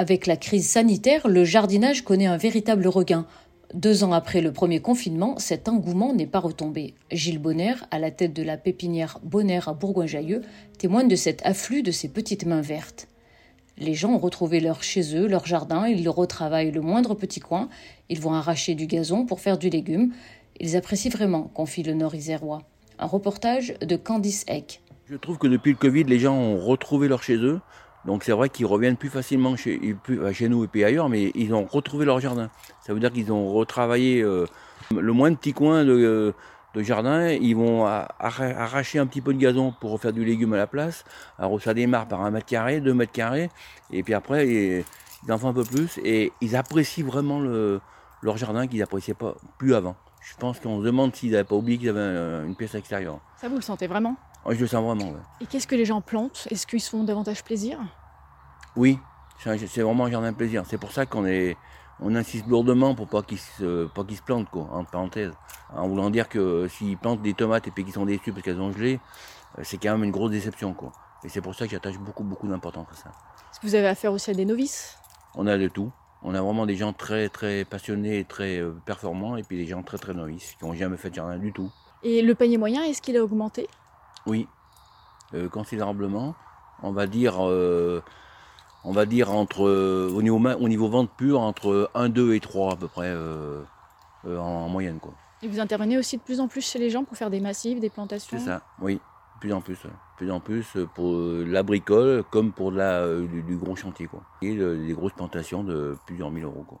Avec la crise sanitaire, le jardinage connaît un véritable regain. Deux ans après le premier confinement, cet engouement n'est pas retombé. Gilles Bonner, à la tête de la pépinière Bonner à Bourgoin-Jallieu, témoigne de cet afflux de ces petites mains vertes. Les gens ont retrouvé leur chez eux, leur jardin, ils retravaillent le moindre petit coin, ils vont arracher du gazon pour faire du légume. Ils apprécient vraiment, confie le Nord-Isérois. Un reportage de Candice Eck. Je trouve que depuis le Covid, les gens ont retrouvé leur chez eux. Donc c'est vrai qu'ils reviennent plus facilement chez, nous et puis ailleurs, mais ils ont retrouvé leur jardin. Ça veut dire qu'ils ont retravaillé euh, le moins de petits coins de, jardin. Ils vont arracher un petit peu de gazon pour refaire du légume à la place. Alors ça démarre par un mètre carré, deux mètres carrés, et puis après ils, en font un peu plus et ils apprécient vraiment le, leur jardin qu'ils n'appréciaient pas plus avant. Je pense qu'on se demande s'ils n'avaient pas oublié qu'ils avaient une pièce extérieure. Ça, vous le sentez vraiment? Oh, je le sens vraiment. ouais. Et qu'est-ce que les gens plantent? Est-ce qu'ils se font davantage plaisir? Oui, c'est vraiment un jardin plaisir. C'est pour ça qu'on est, on insiste lourdement pour pas qu'ils se, pas qu'ils se plantent, quoi, en parenthèse. En voulant dire que s'ils plantent des tomates et puis qu'ils sont déçus parce qu'elles ont gelé, euh, c'est quand même une grosse déception, quoi. Et c'est pour ça que j'attache beaucoup, beaucoup d'importance à ça. Est-ce que vous avez affaire aussi à des novices? On a de tout. On a vraiment des gens très, très passionnés et très euh, performants, et puis des gens très, très novices qui n'ont jamais fait de jardin du tout. Et le panier moyen, est-ce qu'il a augmenté? Oui, euh, considérablement. On va dire, euh, on va dire entre, euh, au, niveau, au niveau vente pure, entre 1, 2 et 3 à peu près en, en moyenne. quoi. Et vous intervenez aussi de plus en plus chez les gens pour faire des massifs, des plantations? C'est ça, oui, de plus en plus. De plus en plus pour euh, la bricole comme pour la, du, du gros chantier. Quoi. Et des grosses plantations de plusieurs mille euros. Quoi.